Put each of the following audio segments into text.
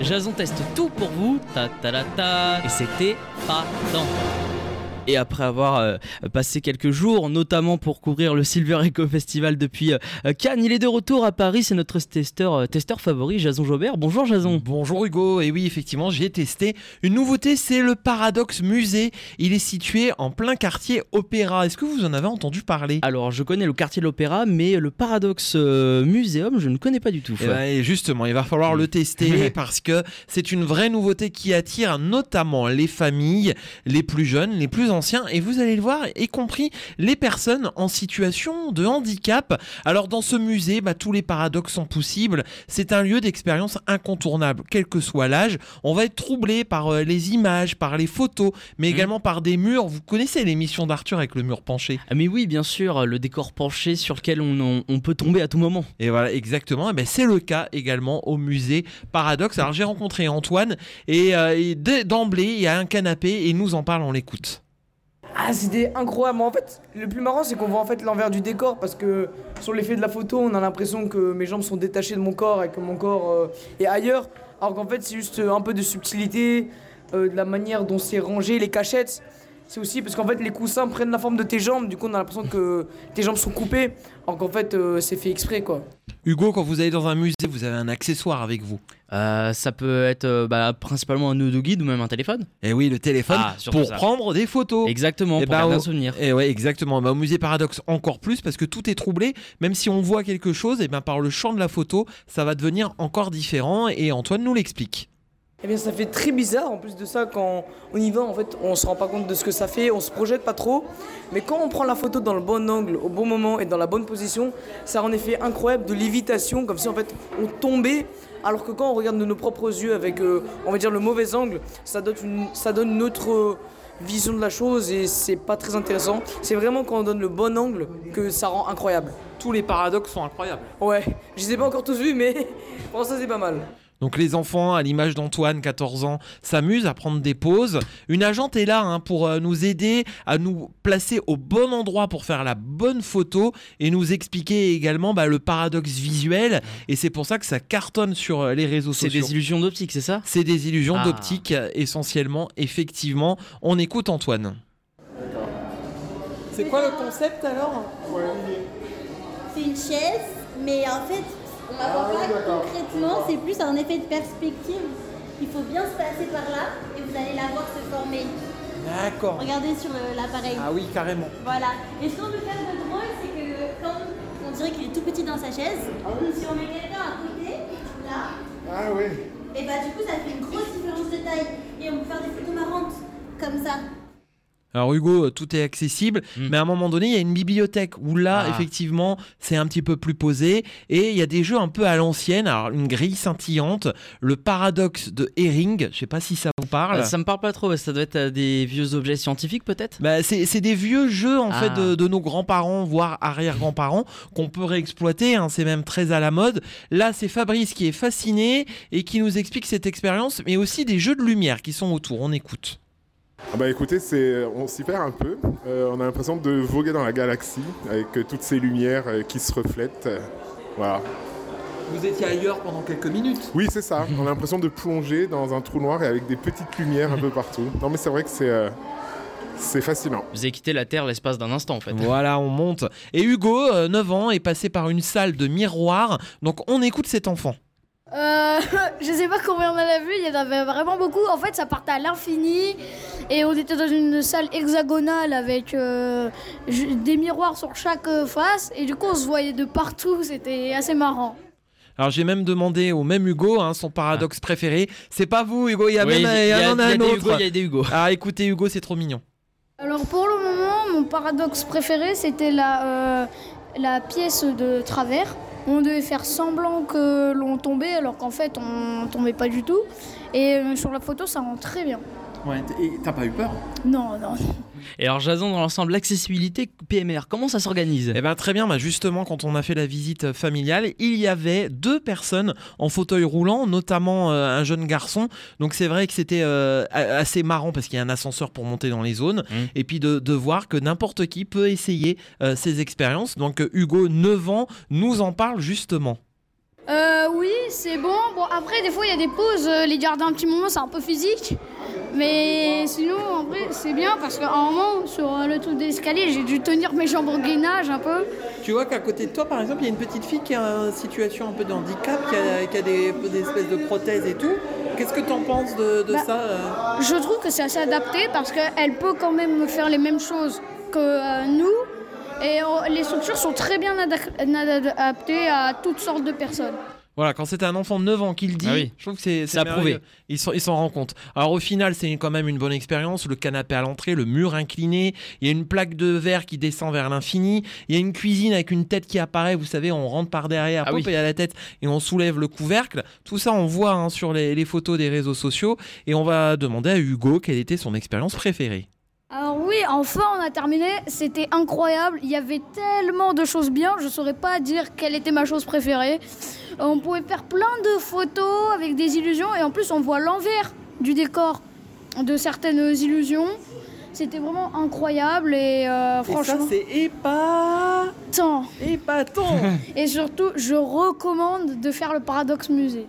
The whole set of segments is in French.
Jason teste tout pour vous, ta ta ta ta, et c'était pas tant. Et après avoir euh, passé quelques jours, notamment pour couvrir le Silver Echo Festival depuis euh, Cannes, il est de retour à Paris. C'est notre testeur, euh, testeur favori, Jason Jobert. Bonjour Jason. Bonjour Hugo, et oui effectivement j'ai testé une nouveauté, c'est le Paradoxe Musée. Il est situé en plein quartier Opéra. Est-ce que vous en avez entendu parler? Alors je connais le quartier de l'Opéra, mais le Paradoxe euh, Museum, je ne connais pas du tout. Eh ben, et justement, il va falloir le tester parce que c'est une vraie nouveauté qui attire notamment les familles, les plus jeunes, les plus anciens, et vous allez le voir, y compris les personnes en situation de handicap. Alors dans ce musée, bah, tous les paradoxes sont possibles. C'est un lieu d'expérience incontournable, quel que soit l'âge. On va être troublé par euh, les images, par les photos, mais également par des murs. Vous connaissez l'émission d'Arthur avec le mur penché Ah mais oui, bien sûr, le décor penché sur lequel on, on- on peut tomber à tout moment. Et voilà, exactement. Et ben, c'est le cas également au musée Paradoxe. Alors j'ai rencontré Antoine et, euh, et d'emblée, il y a un canapé et il nous en parle, on l'écoute. Ah, c'était incroyable. En fait, le plus marrant, c'est qu'on voit en fait l'envers du décor parce que sur l'effet de la photo, on a l'impression que mes jambes sont détachées de mon corps et que mon corps euh, est ailleurs. Alors qu'en fait, c'est juste euh, un peu de subtilité, euh, de la manière dont c'est rangé, les cachettes. C'est aussi parce qu'en fait, les coussins prennent la forme de tes jambes. Du coup, on a l'impression que tes jambes sont coupées. Alors qu'en fait, c'est fait exprès, quoi. Hugo, quand vous allez dans un musée, vous avez un accessoire avec vous. Euh, ça peut être euh, bah, principalement un audio guide ou même un téléphone. Et oui, le téléphone Ah, pour ça. prendre des photos. Exactement, Eh pour bah, au- un souvenir. Et ouais, exactement. Bah, au musée Paradoxe encore plus parce que tout est troublé. Même si on voit quelque chose, et ben par le champ de la photo, ça va devenir encore différent. Et Antoine nous l'explique. Eh bien, ça fait très bizarre. En plus de ça, quand on y va, en fait, on se rend pas compte de ce que ça fait, on se projette pas trop. Mais quand on prend la photo dans le bon angle, au bon moment et dans la bonne position, ça rend un effet incroyable de lévitation, comme si en fait on tombait. Alors que quand on regarde de nos propres yeux avec, euh, on va dire, le mauvais angle, ça donne une, ça donne une autre euh, vision de la chose et c'est pas très intéressant. C'est vraiment quand on donne le bon angle que ça rend incroyable. Tous les paradoxes sont incroyables. Ouais, je les ai pas encore tous vus, mais pour ça c'est pas mal. Donc les enfants, à l'image d'Antoine, 14 ans, s'amusent à prendre des pauses. Une agente est là hein, pour euh, nous aider à nous placer au bon endroit pour faire la bonne photo et nous expliquer également bah, le paradoxe visuel. Et c'est pour ça que ça cartonne sur euh, les réseaux C'est sociaux. des illusions d'optique, c'est ça? C'est des illusions Ah. d'optique euh, essentiellement, effectivement. On écoute Antoine. C'est quoi le concept alors? C'est une chaise, mais en fait, on la voit pas concrètement, c'est plus un effet de perspective. Il faut bien se passer par là et vous allez la voir se former. D'accord. Regardez sur le- l'appareil. Ah oui, carrément. Voilà. Et ce qu'on peut faire de drôle, c'est que quand on dirait qu'il est tout petit dans sa chaise, si on met quelqu'un à côté, là, et bah du coup ça fait une grosse différence de taille. Et on peut faire des photos marrantes, comme ça. Alors Hugo, euh, tout est accessible, Mm. mais à un moment donné, il y a une bibliothèque où là, Ah. effectivement, c'est un petit peu plus posé, et il y a des jeux un peu à l'ancienne, alors une grille scintillante, le paradoxe de Herring, je sais pas si ça vous parle. Ça me parle pas trop, ça doit être euh, des vieux objets scientifiques peut-être? Bah, c'est c'est des vieux jeux en Ah. fait de, de nos grands-parents, voire arrière-grands-parents, qu'on peut réexploiter, hein, c'est même très à la mode. Là, c'est Fabrice qui est fasciné et qui nous explique cette expérience, mais aussi des jeux de lumière qui sont autour, on écoute. Ah bah écoutez, c'est, on s'y perd un peu. Euh, on a l'impression de voguer dans la galaxie avec euh, toutes ces lumières euh, qui se reflètent. Voilà. Vous étiez ailleurs pendant quelques minutes Oui, c'est ça. On a l'impression de plonger dans un trou noir et avec des petites lumières un peu partout. Non, mais c'est vrai que c'est, euh, c'est fascinant. Vous avez quitté la Terre l'espace d'un instant en fait. Voilà, on monte. Et Hugo, euh, 9 ans, est passé par une salle de miroirs. Donc on écoute cet enfant. Euh, je sais pas combien on en a vu, il y en avait vraiment beaucoup. En fait, ça partait à l'infini et on était dans une salle hexagonale avec euh, des miroirs sur chaque euh, face et du coup, on se voyait de partout. C'était assez marrant. Alors j'ai même demandé au même Hugo hein, son paradoxe préféré. C'est pas vous Hugo, il y a Oui, même y y a- y a un des autre. Hugo, il y a des Hugo. Ah écoutez Hugo, c'est trop mignon. Alors pour le moment, mon paradoxe préféré, c'était la, euh, la pièce de travers. On devait faire semblant que l'on tombait alors qu'en fait on tombait pas du tout. Et euh, sur la photo, ça rend très bien. Ouais, et t'as pas eu peur? Non, non. Et alors Jason, dans l'ensemble, l'accessibilité PMR, comment ça s'organise? Eh bien très bien, bah justement quand on a fait la visite familiale, il y avait deux personnes en fauteuil roulant, notamment euh, un jeune garçon. Donc c'est vrai que c'était euh, assez marrant parce qu'il y a un ascenseur pour monter dans les zones. Mmh. Et puis de, de voir que n'importe qui peut essayer euh, ces expériences. Donc euh, Hugo, 9 ans, nous en parle justement. Euh, oui, c'est bon. Bon, après, des fois, il y a des pauses. euh, les garder un petit moment, c'est un peu physique. Mais sinon, en vrai, c'est bien parce qu'à un moment, sur le truc d'escalier, j'ai dû tenir mes jambes en gainage un peu. Tu vois qu'à côté de toi, par exemple, il y a une petite fille qui a une situation un peu de handicap, qui a, qui a des, des espèces de prothèses et tout. Qu'est-ce que tu en penses de, de Bah, ça euh Je trouve que c'est assez adapté parce qu'elle peut quand même faire les mêmes choses que euh, nous. Et euh, les structures sont très bien ada- adaptées à toutes sortes de personnes. Voilà, quand c'est un enfant de 9 ans qui le dit, Ah oui. je trouve que c'est C'est approuvé. Ils s'en ils rendent compte. Alors au final, c'est quand même une bonne expérience. Le canapé à l'entrée, le mur incliné, il y a une plaque de verre qui descend vers l'infini, il y a une cuisine avec une tête qui apparaît, vous savez, on rentre par derrière, Ah oui. et à la tête, et on soulève le couvercle. Tout ça, on voit hein, sur les, les photos des réseaux sociaux. Et on va demander à Hugo quelle était son expérience préférée. Alors oui, enfin on a terminé, c'était incroyable, il y avait tellement de choses bien, je saurais pas dire quelle était ma chose préférée. Euh, On pouvait faire plein de photos avec des illusions et en plus on voit l'envers du décor de certaines illusions. C'était vraiment incroyable et euh, franchement, c'est épatant. tant. Épatant. Et surtout, je recommande de faire le Paradoxe Musée.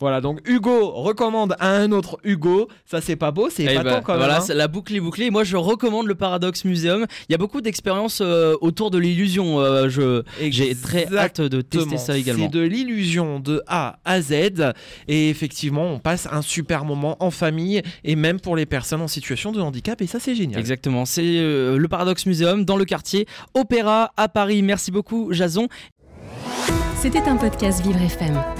Voilà, donc Hugo recommande à un autre Hugo. Ça, c'est pas beau, c'est Eh épatant ben, quand même. Voilà, hein. c'est- la boucle est bouclée. Moi, je recommande le Paradox Museum. Il y a beaucoup d'expériences euh, autour de l'illusion. Euh, je j'ai très hâte de tester ça également. C'est de l'illusion de A à Z. Et effectivement, on passe un super moment en famille et même pour les personnes en situation de handicap. Et ça, c'est génial. Exactement, c'est euh, le Paradox Museum dans le quartier Opéra à Paris. Merci beaucoup, Jason. C'était un podcast Vivre FM.